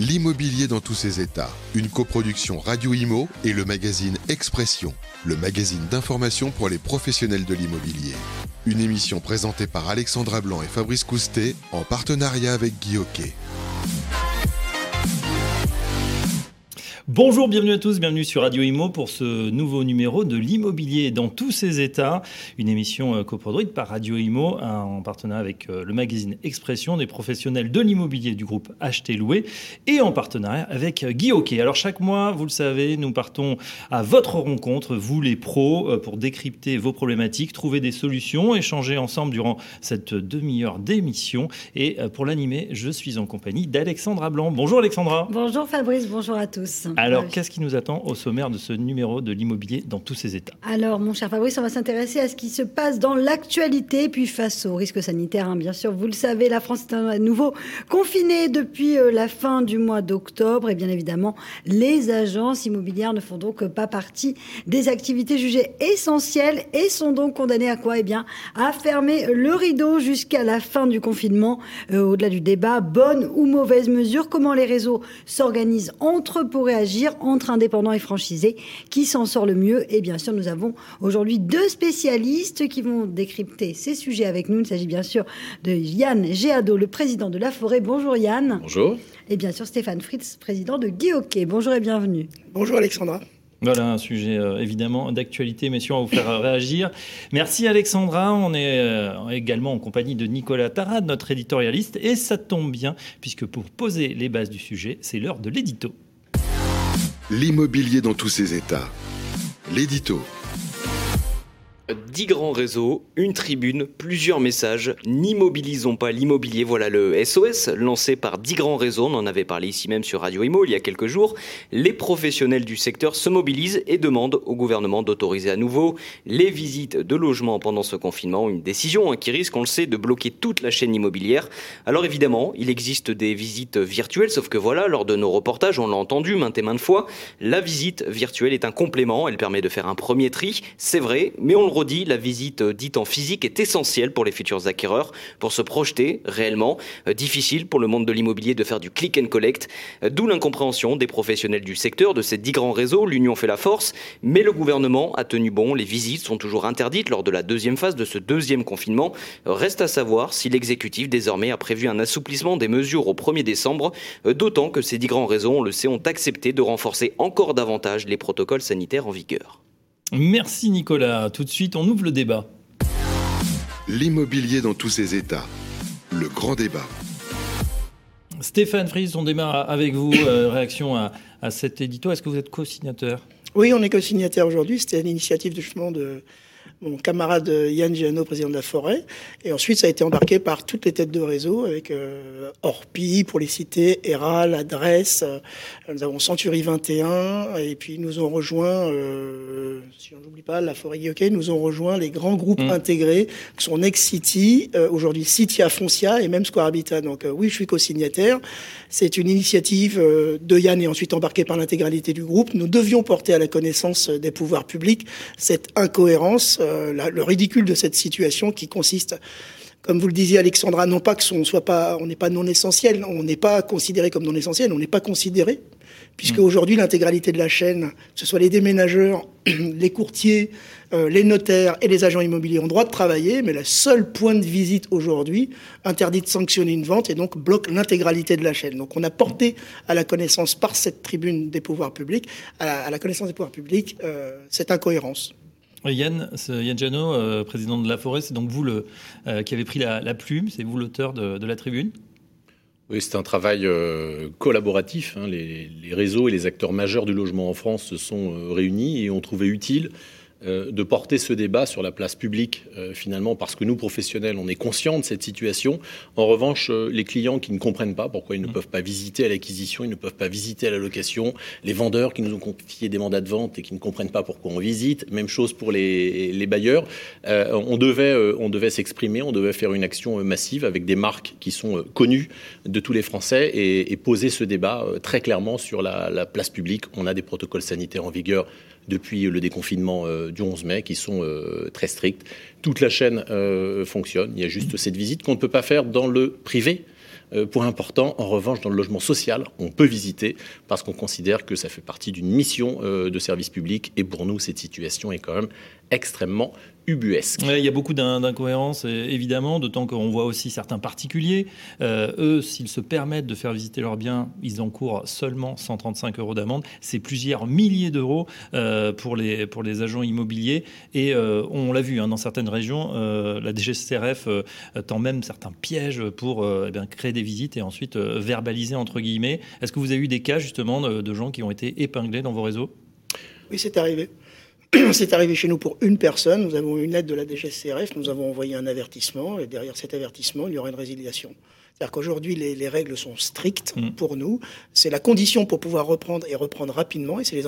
L'immobilier dans tous ses états. Une coproduction Radio Imo et le magazine Expression, le magazine d'information pour les professionnels de l'immobilier. Une émission présentée par Alexandra Blanc et Fabrice Coustet en partenariat avec Guy Hockey. Bonjour, bienvenue à tous, bienvenue sur Radio Imo pour ce nouveau numéro de l'immobilier dans tous ses états. Une émission euh, coproduite par Radio Imo en partenariat avec euh, le magazine Expression des professionnels de l'immobilier du groupe Acheter Louer et en partenariat avec euh, Guy Hockey. Alors chaque mois, vous le savez, nous partons à votre rencontre, vous les pros, pour décrypter vos problématiques, trouver des solutions, échanger ensemble durant cette demi-heure d'émission. Et pour l'animer, je suis en compagnie d'Alexandra Blanc. Bonjour Alexandra. Bonjour Fabrice, bonjour à tous. Alors, qu'est-ce qui nous attend au sommaire de ce numéro de l'immobilier dans tous ses états Alors, mon cher Fabrice, on va s'intéresser à ce qui se passe dans l'actualité, puis face aux risques sanitaires. Hein, bien sûr, vous le savez, la France est à nouveau confinée depuis euh, la fin du mois d'octobre. Et bien évidemment, les agences immobilières ne font donc pas partie des activités jugées essentielles et sont donc condamnées à quoi? Eh bien, à fermer le rideau jusqu'à la fin du confinement. Euh, au-delà du débat, bonne ou mauvaise mesure, comment les réseaux s'organisent entre pour réagir? Entre indépendants et franchisés. Qui s'en sort le mieux? Et bien sûr, nous avons aujourd'hui deux spécialistes qui vont décrypter ces sujets avec nous. Il s'agit bien sûr de Yann Géado, le président de La Forêt. Bonjour Yann. Bonjour. Et bien sûr Stéphane Fritz, président de Guy Bonjour et bienvenue. Bonjour Alexandra. Voilà un sujet euh, évidemment d'actualité, messieurs, on va vous faire euh, réagir. Merci Alexandra, on est euh, également en compagnie de Nicolas Tarad, notre éditorialiste, et ça tombe bien, puisque pour poser les bases du sujet, c'est l'heure de l'édito. L'immobilier dans tous ses états. L'édito. 10 grands réseaux, une tribune, plusieurs messages. N'immobilisons pas l'immobilier. Voilà le SOS lancé par 10 grands réseaux. On en avait parlé ici même sur Radio Imo il y a quelques jours. Les professionnels du secteur se mobilisent et demandent au gouvernement d'autoriser à nouveau les visites de logements pendant ce confinement. Une décision hein, qui risque, on le sait, de bloquer toute la chaîne immobilière. Alors évidemment, il existe des visites virtuelles, sauf que voilà, lors de nos reportages, on l'a entendu maintes et maintes fois, la visite virtuelle est un complément. Elle permet de faire un premier tri, c'est vrai, mais on le dit, la visite euh, dite en physique est essentielle pour les futurs acquéreurs, pour se projeter réellement. Euh, difficile pour le monde de l'immobilier de faire du click and collect, euh, d'où l'incompréhension des professionnels du secteur, de ces dix grands réseaux. L'union fait la force, mais le gouvernement a tenu bon. Les visites sont toujours interdites lors de la deuxième phase de ce deuxième confinement. Reste à savoir si l'exécutif désormais a prévu un assouplissement des mesures au 1er décembre, d'autant que ces dix grands réseaux, on le sait, ont accepté de renforcer encore davantage les protocoles sanitaires en vigueur. Merci Nicolas. Tout de suite, on ouvre le débat. L'immobilier dans tous ses états. Le grand débat. Stéphane Fries, on démarre avec vous. Euh, réaction à, cet édito. Est-ce que vous êtes co-signateur? Oui, on est co-signataire aujourd'hui. C'était l'initiative justement de mon camarade Yann Giano, président de la forêt. Et ensuite, ça a été embarqué par toutes les têtes de réseau, avec euh, Orpi, pour les citer, Eral, Adresse. Euh, nous avons Century 21. Et puis, nous ont rejoint, euh, si on n'oublie pas, la forêt Guilloquet, nous ont rejoint les grands groupes mmh. intégrés, qui sont Next City, euh, aujourd'hui Citia Foncia et même Square Habitat. Donc, euh, oui, je suis co-signataire. C'est une initiative de Yann et ensuite embarquée par l'intégralité du groupe. Nous devions porter à la connaissance des pouvoirs publics cette incohérence euh, le ridicule de cette situation qui consiste comme vous le disiez Alexandra, non pas que on soit pas, on n'est pas non essentiel, on n'est pas considéré comme non essentiel, on n'est pas considéré, puisque mm. aujourd'hui l'intégralité de la chaîne, que ce soit les déménageurs, les courtiers, euh, les notaires et les agents immobiliers ont droit de travailler, mais le seul point de visite aujourd'hui interdit de sanctionner une vente et donc bloque l'intégralité de la chaîne. Donc on a porté à la connaissance par cette tribune des pouvoirs publics, à la, connaissance des pouvoirs publics, euh, cette incohérence. Yann, Yann Jano, euh, président de La Forêt, c'est donc vous euh, qui avez pris la, plume, c'est vous l'auteur de, la tribune oui, c'est un travail euh, collaboratif. Hein. Les, les, réseaux et les acteurs majeurs du logement en France se sont réunis et ont trouvé utile de porter ce débat sur la place publique, euh, finalement, parce que nous, professionnels, on est conscients de cette situation. En revanche, euh, les clients qui ne comprennent pas pourquoi ils ne mm. peuvent pas visiter à l'acquisition, ils ne peuvent pas visiter à la location, les vendeurs qui nous ont confié des mandats de vente et qui ne comprennent pas pourquoi on visite, même chose pour les, les bailleurs. on devait, on devait s'exprimer, on devait faire une action massive avec des marques qui sont connues de tous les Français et, et poser ce débat très clairement sur la, la place publique. On a des protocoles sanitaires en vigueur depuis le déconfinement euh, du 11 mai qui sont euh, très stricts. Toute la chaîne euh, fonctionne. Il y a juste cette visite qu'on ne peut pas faire dans le privé. point important, en revanche, dans le logement social, on peut visiter parce qu'on considère que ça fait partie d'une mission de service public. Et pour nous, cette situation est quand même extrêmement ubuesque. il y a beaucoup d'incohérences, évidemment, d'autant qu'on voit aussi certains particuliers. Euh, eux, s'ils se permettent de faire visiter leurs biens, ils encourent seulement 135 euros d'amende. C'est plusieurs milliers d'euros euh, pour, les, pour les agents immobiliers. Et euh, on l'a vu, hein, dans certaines régions, la DGCRF tend même certains pièges pour eh bien, créer des visites et ensuite verbaliser, entre guillemets. Est-ce que vous avez eu des cas, justement, de, de gens qui ont été épinglés dans vos réseaux? Oui, c'est arrivé. C'est arrivé chez nous pour une personne. Nous avons une lettre de la DGCRF. Nous avons envoyé un avertissement. Et derrière cet avertissement, il y aura une résiliation. C'est-à-dire qu'aujourd'hui, les, règles sont strictes mm. pour nous. C'est la condition pour pouvoir reprendre et reprendre rapidement. Et c'est les,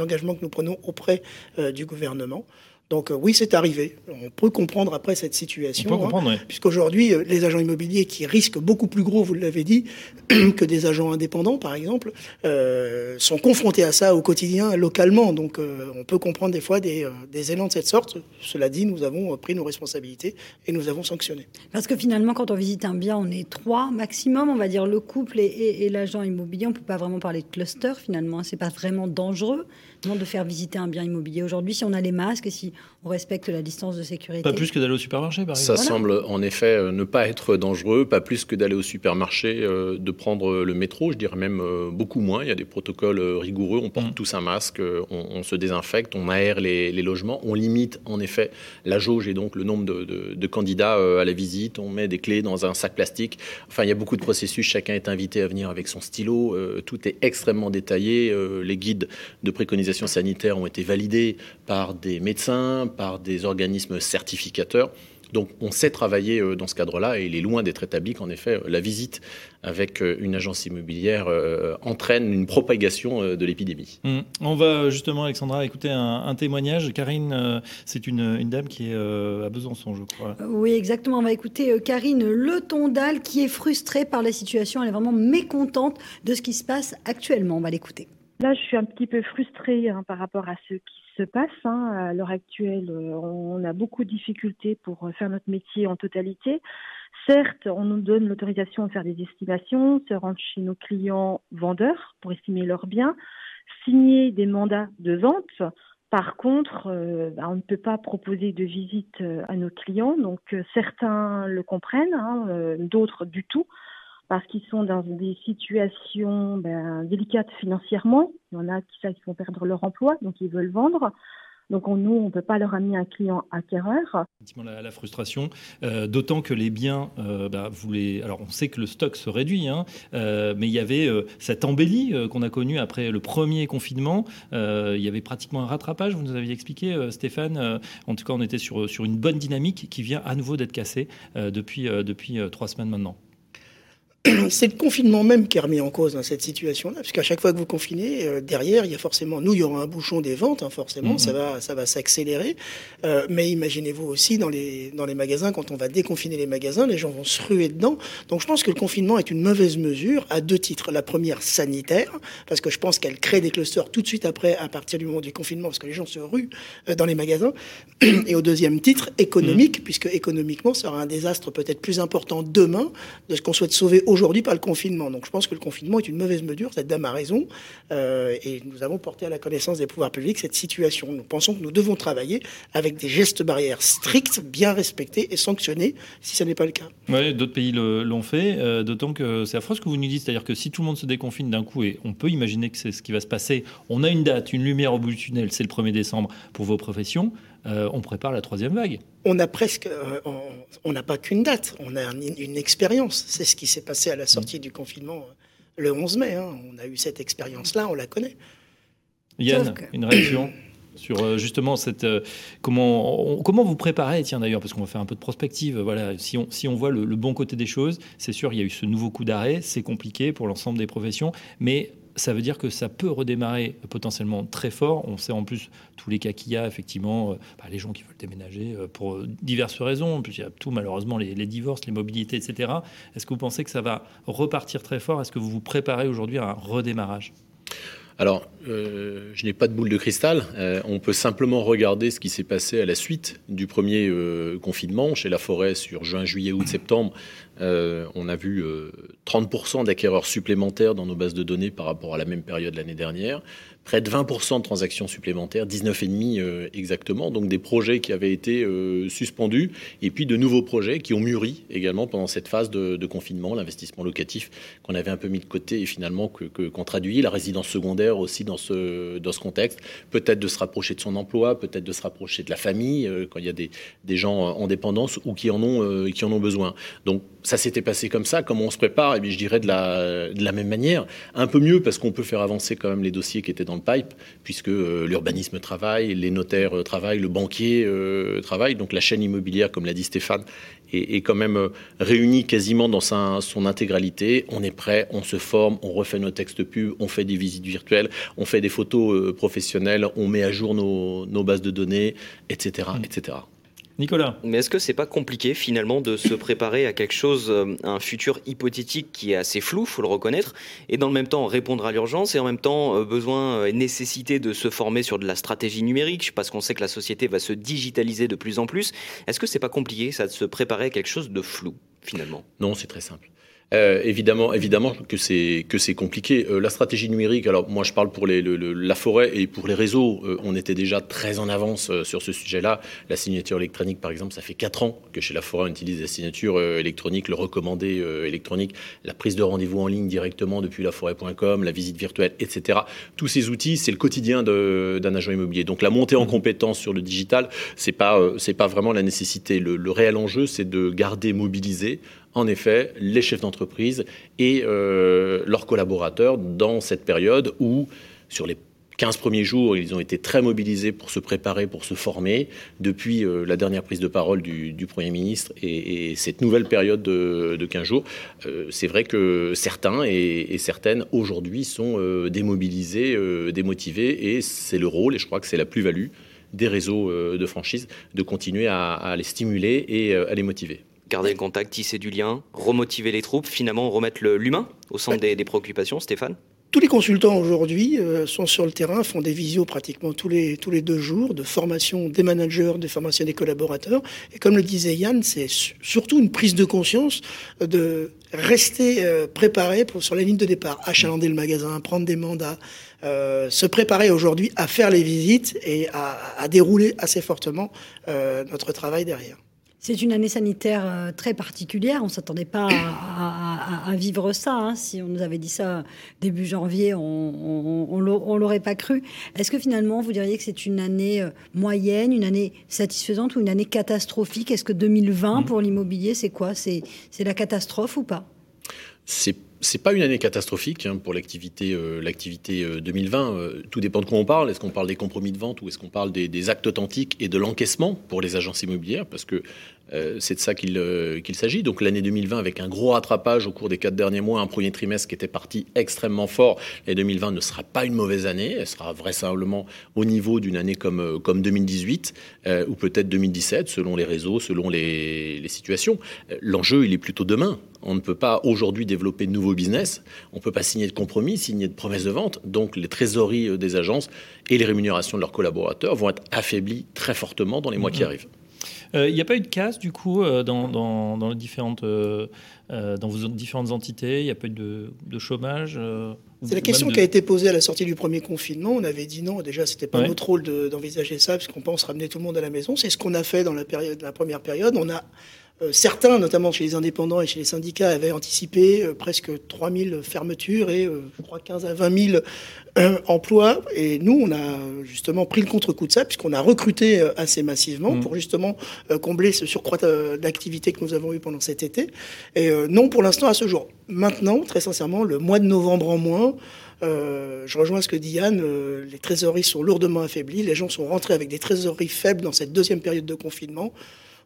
engagements que nous prenons auprès euh, du gouvernement. Donc euh, oui, c'est arrivé. On peut comprendre après cette situation, on comprendre, hein, puisqu'aujourd'hui, euh, les agents immobiliers qui risquent beaucoup plus gros, vous l'avez dit, que des agents indépendants, par exemple, euh, sont confrontés à ça au quotidien, localement. Donc on peut comprendre des fois des, des, élans de cette sorte. Cela dit, nous avons pris nos responsabilités et nous avons sanctionné. Parce que finalement, quand on visite un bien, on est trois maximum, on va dire le couple et, et, l'agent immobilier. On ne peut pas vraiment parler de cluster finalement. C'est pas vraiment dangereux de faire visiter un bien immobilier aujourd'hui si on a les masques, si on respecte la distance de sécurité. Pas plus que d'aller au supermarché, par exemple. Ça semble en effet euh, ne pas être dangereux, pas plus que d'aller au supermarché, euh, de prendre le métro, je dirais même euh, beaucoup moins. Il y a des protocoles rigoureux, on porte mm. tous un masque, on, se désinfecte, on aère les, logements, on limite en effet la jauge et donc le nombre de, candidats à la visite, on met des clés dans un sac plastique. Enfin, il y a beaucoup de processus, chacun est invité à venir avec son stylo, tout est extrêmement détaillé, les guides de préconisation sanitaire ont été validés par des médecins, par des organismes certificateurs. Donc on sait travailler euh, dans ce cadre-là et il est loin d'être établi qu'en effet euh, la visite avec euh, une agence immobilière entraîne une propagation de l'épidémie. Mmh. On va justement, Alexandra, écouter un, témoignage. Karine, c'est une, dame qui est à Besançon, je crois. Oui, exactement. On va écouter Karine Le Tondal qui est frustrée par la situation. Elle est vraiment mécontente de ce qui se passe actuellement. On va l'écouter. Là, je suis un petit peu frustrée hein, par rapport à ce qui se passe. Hein. À l'heure actuelle, euh, on a beaucoup de difficultés pour euh, faire notre métier en totalité. Certes, on nous donne l'autorisation de faire des estimations, se rendre chez nos clients vendeurs pour estimer leurs biens, signer des mandats de vente. Par contre, euh, bah, on ne peut pas proposer de visite à nos clients, donc certains le comprennent, hein, d'autres du tout parce qu'ils sont dans des situations ben, délicates financièrement. Il y en a qui, ça, qui vont perdre leur emploi, donc ils veulent vendre. Donc nous, on ne peut pas leur amener un client acquéreur. La, la frustration, euh, d'autant que les biens, euh, bah, alors on sait que le stock se réduit, hein, euh, mais il y avait cette embellie qu'on a connue après le premier confinement. il y avait pratiquement un rattrapage, vous nous aviez expliqué, Stéphane. en tout cas, on était sur, une bonne dynamique qui vient à nouveau d'être cassée depuis trois semaines maintenant. c'est le confinement même qui est remis en cause dans cette situation-là, parce qu'à chaque fois que vous confinez, euh, derrière, il y a forcément, nous, il y aura un bouchon des ventes, hein, forcément, mm-hmm. ça va, ça va s'accélérer. Euh, mais imaginez-vous aussi dans les dans les magasins, quand on va déconfiner les magasins, les gens vont se ruer dedans. Donc, je pense que le confinement est une mauvaise mesure à deux titres. La première, sanitaire, parce que je pense qu'elle crée des clusters tout de suite après, à partir du moment du confinement, parce que les gens se ruent euh, dans les magasins. Et au deuxième titre, économique, mm-hmm. puisque économiquement, ça aura un désastre peut-être plus important demain de ce qu'on souhaite sauver aujourd'hui par le confinement. Donc je pense que le confinement est une mauvaise mesure, cette dame a raison, euh, et nous avons porté à la connaissance des pouvoirs publics cette situation. Nous pensons que nous devons travailler avec des gestes barrières stricts, bien respectés et sanctionnés si ce n'est pas le cas. Oui, d'autres pays l'ont fait, euh, d'autant que c'est affreux ce que vous nous dites, c'est-à-dire que si tout le monde se déconfine d'un coup, et on peut imaginer que c'est ce qui va se passer, on a une date, une lumière au bout du tunnel, c'est le 1er décembre pour vos professions, euh, on prépare la troisième vague. On a presque, euh, on n'a pas qu'une date, on a une, expérience. C'est ce qui s'est passé à la sortie du confinement euh, le 11 mai. Hein. On a eu cette expérience-là, on la connaît. Yann, une réaction sur justement cette comment comment vous préparez tiens d'ailleurs parce qu'on va faire un peu de prospective voilà si on si on voit le, le bon côté des choses c'est sûr il y a eu ce nouveau coup d'arrêt c'est compliqué pour l'ensemble des professions mais ça veut dire que ça peut redémarrer potentiellement très fort. On sait en plus tous les cas qu'il y a, effectivement, euh, bah, les gens qui veulent déménager euh, pour diverses raisons. Il y a tout, malheureusement, les, divorces, les mobilités, etc. Est-ce que vous pensez que ça va repartir très fort? Est-ce que vous vous préparez aujourd'hui à un redémarrage? Alors, euh, je n'ai pas de boule de cristal. on peut simplement regarder ce qui s'est passé à la suite du premier confinement chez La Forêt sur juin, juillet, août, septembre. On a vu 30% d'acquéreurs supplémentaires dans nos bases de données par rapport à la même période l'année dernière. Près de 20% de transactions supplémentaires, 19,5 euh, exactement, donc des projets qui avaient été euh, suspendus, et puis de nouveaux projets qui ont mûri également pendant cette phase de, confinement, l'investissement locatif qu'on avait un peu mis de côté et finalement qu'on que, qu'on traduit, la résidence secondaire aussi dans ce, dans ce contexte, peut-être de se rapprocher de son emploi, peut-être de se rapprocher de la famille, euh, quand il y a des, des, gens en dépendance ou qui en ont, qui en ont besoin. Donc ça s'était passé comme ça, comme on se prépare, et bien je dirais de la, même manière, un peu mieux parce qu'on peut faire avancer quand même les dossiers qui étaient dans pipe, puisque euh, l'urbanisme travaille, les notaires euh, travaillent, le banquier euh, travaille. Donc la chaîne immobilière, comme l'a dit Stéphane, est, quand même réunie quasiment dans son intégralité. On est prêt, on se forme, on refait nos textes pubs, on fait des visites virtuelles, on fait des photos professionnelles, on met à jour nos, nos bases de données, etc. etc. Nicolas. Mais est-ce que c'est pas compliqué finalement de se préparer à quelque chose, euh, un futur hypothétique qui est assez flou, faut le reconnaître, et dans le même temps répondre à l'urgence et en même temps euh, besoin et nécessité de se former sur de la stratégie numérique? Parce qu'on sait que la société va se digitaliser de plus en plus. Est-ce que c'est pas compliqué ça de se préparer à quelque chose de flou finalement? Non, c'est très simple. Euh, évidemment, évidemment que c'est que c'est compliqué. Euh, la stratégie numérique. Alors moi, je parle pour les, la forêt et pour les réseaux. Euh, on était déjà très en avance sur ce sujet-là. La signature électronique, par exemple, ça fait quatre ans que chez la forêt on utilise la signature électronique, le recommandé électronique, la prise de rendez-vous en ligne directement depuis laforêt.com, la visite virtuelle, etc. Tous ces outils, c'est le quotidien d'un agent immobilier. Donc la montée en mmh. compétence sur le digital, c'est pas c'est pas vraiment la nécessité. Le, le réel enjeu, c'est de garder mobilisé en effet les chefs d'entreprise et euh, leurs collaborateurs dans cette période où, sur les 15 premiers jours, ils ont été très mobilisés pour se préparer, pour se former, depuis euh, la dernière prise de parole du, Premier ministre et, cette nouvelle période de, 15 jours. Euh, c'est vrai que certains et, certaines, aujourd'hui, sont démobilisés, démotivés, et c'est le rôle, et je crois que c'est la plus-value des réseaux de franchise, de continuer à les stimuler et à les motiver garder le contact, tisser du lien, remotiver les troupes, finalement remettre l'humain au centre des, préoccupations, Stéphane? Tous les consultants aujourd'hui euh, sont sur le terrain, font des visios pratiquement tous les, tous les deux jours, de formation des managers, de formation des collaborateurs. Et comme le disait Yann, c'est surtout une prise de conscience de rester euh, préparé pour, sur la ligne de départ, achalander le magasin, prendre des mandats, euh, se préparer aujourd'hui à faire les visites et à, à dérouler assez fortement notre travail derrière. C'est une année sanitaire euh, très particulière. On ne s'attendait pas à, vivre ça. Hein. Si on nous avait dit ça début janvier, on ne l'aurait pas cru. Est-ce que finalement, vous diriez que c'est une année euh, moyenne, une année satisfaisante ou une année catastrophique? Est-ce que 2020 mmh. pour l'immobilier, c'est quoi? C'est la catastrophe ou pas? C'est c'est pas une année catastrophique hein, pour l'activité euh, l'activité 2020. tout dépend de quoi on parle. Est-ce qu'on parle des compromis de vente ou est-ce qu'on parle des, des, actes authentiques et de l'encaissement pour les agences immobilières? Parce que euh, c'est de ça euh, qu'il s'agit. Donc l'année 2020 avec un gros rattrapage au cours des quatre derniers mois, un premier trimestre qui était parti extrêmement fort. Et 2020 ne sera pas une mauvaise année. Elle sera vraisemblablement au niveau d'une année comme, euh, comme 2018 ou peut-être 2017 selon les réseaux, selon les, les situations. L'enjeu, il est plutôt demain. On ne peut pas aujourd'hui développer de nouveaux business. On ne peut pas signer de compromis, signer de promesses de vente. Donc les trésoreries des agences et les rémunérations de leurs collaborateurs vont être affaiblies très fortement dans les mois qui mmh. arrivent. Il euh, n'y a pas eu de casse, du coup, euh, dans, dans, les différentes, euh, dans vos différentes entités? Il n'y a pas eu de, de chômage c'est la question qui a été posée à la sortie du premier confinement. On avait dit non, déjà, c'était pas notre rôle d'envisager ça, parce qu'on pense ramener tout le monde à la maison. C'est ce qu'on a fait dans la, période, la première période. On a certains, notamment chez les indépendants et chez les syndicats, avaient anticipé presque 3000 fermetures et je crois 15 à 20 000 emploi. Et nous, on a justement pris le contre-coup de ça, puisqu'on a recruté euh, assez massivement mmh. pour justement euh, combler ce surcroît euh, d'activité que nous avons eu pendant cet été. Et non, pour l'instant, à ce jour. Maintenant, très sincèrement, le mois de novembre en moins, je rejoins ce que dit Yann, les trésoreries sont lourdement affaiblies, les gens sont rentrés avec des trésoreries faibles dans cette deuxième période de confinement.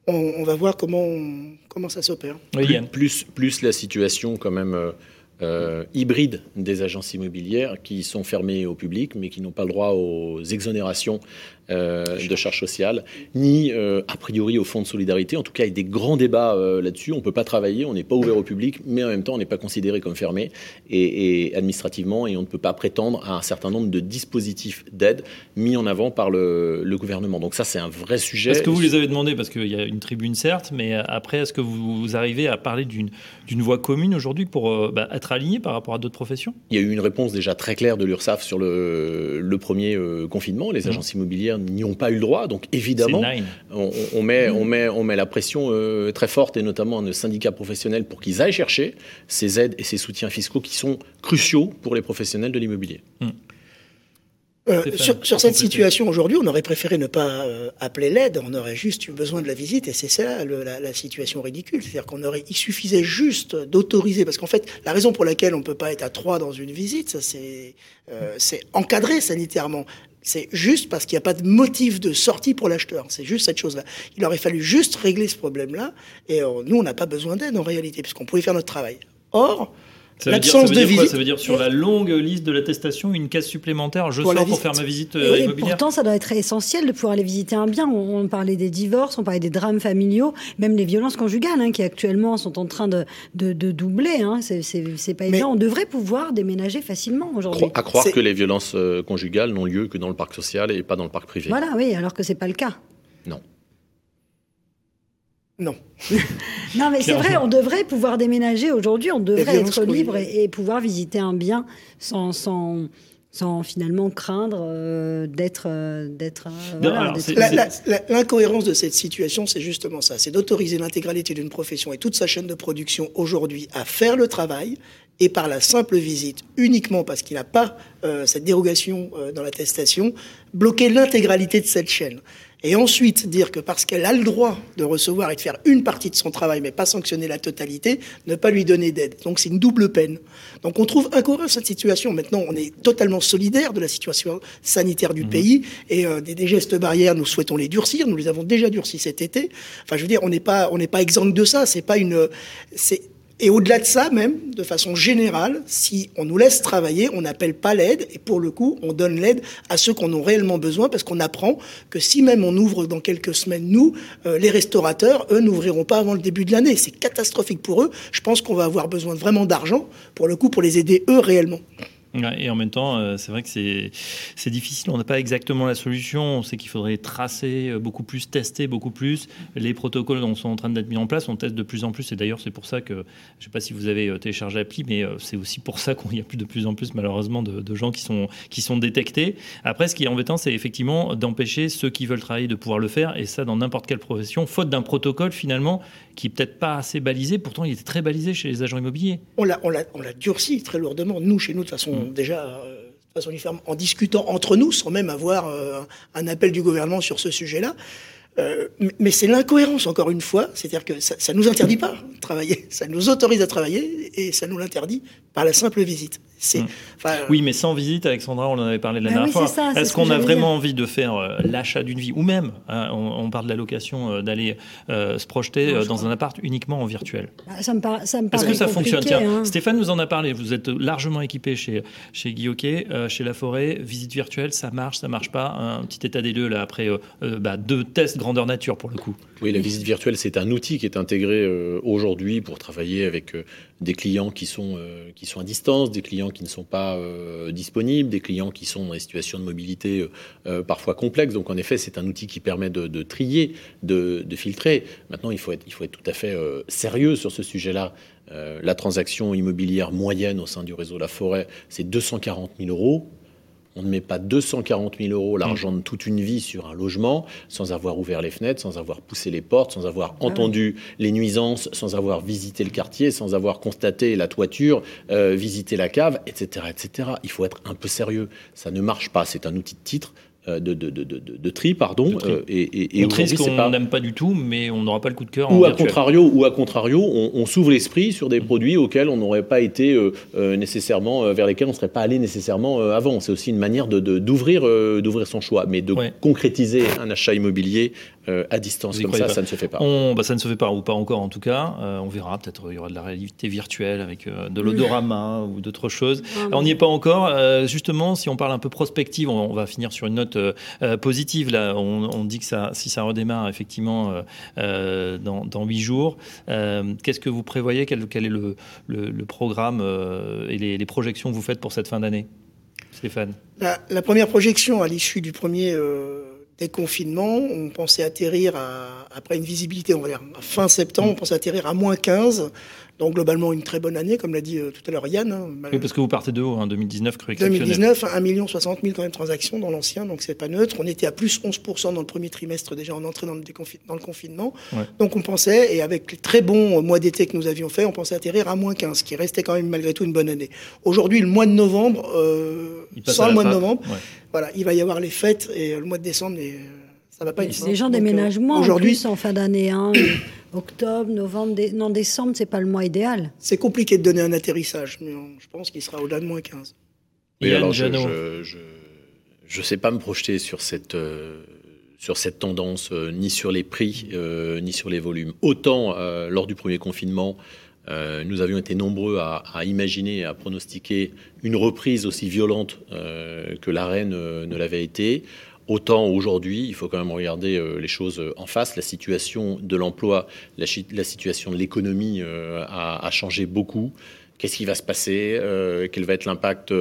On, va voir comment, comment ça s'opère. plus, plus, la situation quand même euh, hybrides des agences immobilières qui sont fermées au public, mais qui n'ont pas le droit aux exonérations de charges sociales, ni a priori au fonds de solidarité. En tout cas, il y a des grands débats là-dessus. On ne peut pas travailler, on n'est pas ouvert au public, mais en même temps, on n'est pas considéré comme fermé et, administrativement, et on ne peut pas prétendre à un certain nombre de dispositifs d'aide mis en avant par le, gouvernement. Donc ça, c'est un vrai sujet. Est-ce que vous les avez demandé Parce qu'il y a une tribune, certes, mais après, est-ce que vous, arrivez à parler d'une voie commune aujourd'hui pour bah, être aligné par rapport à d'autres professions? Il y a eu une réponse déjà très claire de l'URSSAF sur le, premier euh, confinement. Les mmh. agences immobilières n'y ont pas eu le droit. Donc évidemment, on, met, on, met, on met la pression euh, très forte, et notamment à nos syndicats professionnels, pour qu'ils aillent chercher ces aides et ces soutiens fiscaux qui sont cruciaux pour les professionnels de l'immobilier. Mmh. Euh, sur, cette situation aujourd'hui, on aurait préféré ne pas euh, appeler l'aide, on aurait juste eu besoin de la visite, et c'est ça la, situation ridicule. C'est-à-dire qu'on aurait, il suffisait juste d'autoriser, parce qu'en fait, la raison pour laquelle on ne peut pas être à trois dans une visite, ça c'est euh, encadré sanitairement. C'est juste parce qu'il n'y a pas de motif de sortie pour l'acheteur. C'est juste cette chose-là. Il aurait fallu juste régler ce problème-là, et nous, on n'a pas besoin d'aide en réalité, puisqu'on pouvait faire notre travail. Or, ça veut, dire, ça, veut dire quoi ça veut dire sur la longue liste de l'attestation, une case supplémentaire, je sors pour faire ma visite euh, et immobilière Pourtant, ça doit être essentiel de pouvoir aller visiter un bien. On, parlait des divorces, on parlait des drames familiaux, même les violences conjugales hein, qui actuellement sont en train de, de, doubler. Hein. C'est pas évident. On devrait pouvoir déménager facilement aujourd'hui. À croire que les violences euh, conjugales n'ont lieu que dans le parc social et pas dans le parc privé. Voilà, oui, alors que c'est pas le cas. Non. Non. mais c'est vrai, on devrait pouvoir déménager aujourd'hui, on devrait être libre et, pouvoir visiter un bien sans, sans, sans finalement craindre euh, d'être. Euh, d'être euh, L'incohérence de cette situation, c'est justement ça c'est d'autoriser l'intégralité d'une profession et toute sa chaîne de production aujourd'hui à faire le travail et par la simple visite, uniquement parce qu'il n'a pas cette dérogation dans l'attestation, bloquer l'intégralité de cette chaîne. Et ensuite dire que parce qu'elle a le droit de recevoir et de faire une partie de son travail, mais pas sanctionner la totalité, ne pas lui donner d'aide. Donc c'est une double peine. Donc on trouve incohérent cette situation. Maintenant, on est totalement solidaire de la situation sanitaire du mmh. pays et euh, des, des, gestes barrières, nous souhaitons les durcir. Nous les avons déjà durcis cet été. Enfin, je veux dire, on n'est pas, on n'est pas exempt de ça. C'est pas une, c'est et au-delà de ça, même, de façon générale, si on nous laisse travailler, on n'appelle pas l'aide, et pour le coup, on donne l'aide à ceux qui en ont réellement besoin, parce qu'on apprend que si même on ouvre dans quelques semaines, nous, euh, les restaurateurs, eux, n'ouvriront pas avant le début de l'année. C'est catastrophique pour eux. Je pense qu'on va avoir besoin vraiment d'argent, pour le coup, pour les aider, eux, réellement et en même temps, euh, c'est vrai que c'est difficile. On n'a pas exactement la solution. On sait qu'il faudrait tracer euh, beaucoup plus, tester beaucoup plus. Les protocoles dont sont en train d'être mis en place, on teste de plus en plus. Et d'ailleurs, c'est pour ça que, je ne sais pas si vous avez euh, téléchargé l'appli, mais c'est aussi pour ça qu'il y a plus de plus en plus, malheureusement, de, gens qui sont, détectés. Après, ce qui est embêtant, c'est effectivement d'empêcher ceux qui veulent travailler de pouvoir le faire. Et ça, dans n'importe quelle profession, faute d'un protocole, finalement, qui n'est peut-être pas assez balisé. Pourtant, il était très balisé chez les agents immobiliers. On l'a durci très lourdement. Nous, chez nous, de façon déjà euh, de façon uniforme, en discutant entre nous, sans même avoir euh, un appel du gouvernement sur ce sujet-là. Euh, mais c'est l'incohérence, encore une fois, c'est-à-dire que ça ne nous interdit pas de travailler, ça nous autorise à travailler et ça nous l'interdit par la simple visite. Hum. oui, mais sans visite, Alexandra, on en avait parlé la ah dernière fois. Est-ce qu'on a vraiment envie de faire euh, l'achat d'une vie? Ou même, hein, on, parle de la location, euh, d'aller euh, se projeter dans un appart uniquement en virtuel bah, Ça me, paraît Est-ce que ça fonctionne? hein. Stéphane nous en a parlé. Vous êtes largement équipé chez, chez Guy chez La Forêt. Visite virtuelle, ça marche, ça marche pas? Un petit état des deux, là, après bah, deux tests grandeur nature, pour le coup. Oui, la visite virtuelle, c'est un outil qui est intégré aujourd'hui pour travailler avec des clients qui sont, qui sont à distance, des clients qui ne sont pas euh, disponibles, des clients qui sont dans des situations de mobilité euh, euh, parfois complexes. Donc en effet, c'est un outil qui permet de, trier, de, filtrer. Maintenant, il faut être, il faut être tout à fait sérieux sur ce sujet-là. la transaction immobilière moyenne au sein du réseau La Forêt, c'est 240 000 euros. On ne met pas 240 000 euros, l'argent de toute une vie, sur un logement, sans avoir ouvert les fenêtres, sans avoir poussé les portes, sans avoir ah entendu les nuisances, sans avoir visité le quartier, sans avoir constaté la toiture, euh, visité la cave, etc., etc. Il faut être un peu sérieux. Ça ne marche pas. C'est un outil de titre. Euh, de, de, de, de, tri, pardon. Euh, et, et, tri, qu'on n'aime pas du tout, mais on n'aura pas le coup de cœur. Ou, à contrario, ou à contrario, on, s'ouvre l'esprit sur des mm. produits auxquels on n'aurait pas été euh, nécessairement, vers lesquels on ne serait pas allé nécessairement avant. C'est aussi une manière d'ouvrir d'ouvrir son choix, mais de concrétiser un achat immobilier euh, à distance comme ça, ça ne se fait pas. bah, ça ne se fait pas, ou pas encore en tout cas. Euh, on verra, peut-être il y aura de la réalité virtuelle avec euh, de l'odorama ou d'autres choses. on n'y est pas encore. justement, si on parle un peu prospective, on, va finir sur une note note positive. Là, on, dit que si ça redémarre effectivement dans huit jours, qu'est-ce que vous prévoyez? Quel, est le, programme et les, projections que vous faites pour cette fin d'année Stéphane? La, première projection à l'issue du premier déconfinement, on pensait atterrir après une visibilité, on va dire, fin septembre, on pensait atterrir à moins 15. Donc globalement une très bonne année, comme l'a dit euh, tout à l'heure Yann. Hein. Oui, parce que vous partez de haut, hein, 2019, cru 2019, 1 million 60 000 quand même transactions dans l'ancien, donc c'est pas neutre. On était à plus 11% dans le premier trimestre déjà en entrée dans le, dans le confinement. Donc on pensait, et avec les très bons mois d'été que nous avions fait, on pensait atterrir à moins 15, ce qui restait quand même malgré tout une bonne année. Aujourd'hui, le mois de novembre, euh, sans le mois de novembre, voilà, il va y avoir les fêtes et le mois de décembre, et, ça va pas être Les gens déménagent moins aujourd'hui en fin d'année. Hein, octobre, novembre, non décembre, c'est pas le mois idéal. C'est compliqué de donner un atterrissage, mais je pense qu'il sera au-delà de moins 15. Oui, alors je, je, sais pas me projeter sur cette euh, sur cette tendance, euh, ni sur les prix, euh, ni sur les volumes. Autant lors du premier confinement, nous avions été nombreux à, à, imaginer, à pronostiquer une reprise aussi violente que l'arène ne l'avait été. Autant aujourd'hui, il faut quand même regarder euh, les choses euh, en face. La situation de l'emploi, la, situation de l'économie euh, a, changé beaucoup. Qu'est-ce qui va se passer Quel va être l'impact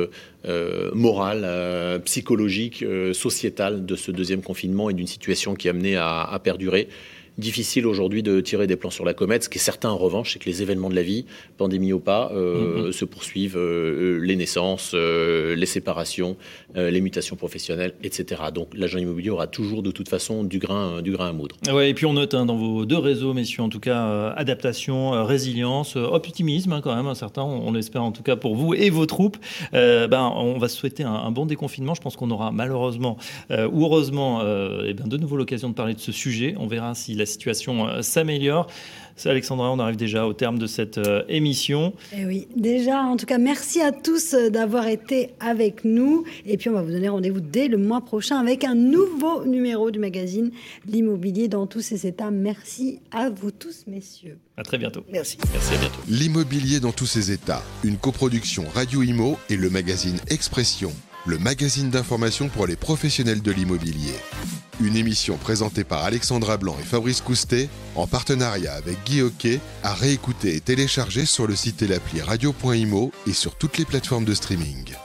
moral, psychologique, sociétal de ce deuxième confinement et d'une situation qui est amenée à perdurer? Difficile aujourd'hui de tirer des plans sur la comète. Ce qui est certain en revanche, c'est que les événements de la vie, pandémie ou pas, euh, mm-hmm. se poursuivent. Euh, les naissances, euh, les séparations, les mutations professionnelles, etc. Donc l'agent immobilier aura toujours de toute façon du grain, du grain à moudre. Ouais, et puis on note hein, dans vos deux réseaux, messieurs, en tout cas, adaptation, résilience, optimisme hein, quand même, un certain, on, l'espère en tout cas pour vous et vos troupes. ben, on va souhaiter un, un, bon déconfinement. Je pense qu'on aura malheureusement ou heureusement eh bien, de nouveau l'occasion de parler de ce sujet. On verra si la situation euh, s'améliore. Alexandra, on arrive déjà au terme de cette euh, émission. Et eh oui, déjà, en tout cas, merci à tous euh, d'avoir été avec nous. Et puis, on va vous donner rendez-vous dès le mois prochain avec un nouveau numéro du magazine L'immobilier dans tous ses états. Merci à vous tous, messieurs. À très bientôt. Merci. Merci, à bientôt. L'immobilier dans tous ses états. Une coproduction Radio Imo et le magazine Expression le magazine d'information pour les professionnels de l'immobilier. Une émission présentée par Alexandra Blanc et Fabrice Coustet, en partenariat avec Guy Hockey, à réécouter et télécharger sur le site et l'appli radio.imo et sur toutes les plateformes de streaming.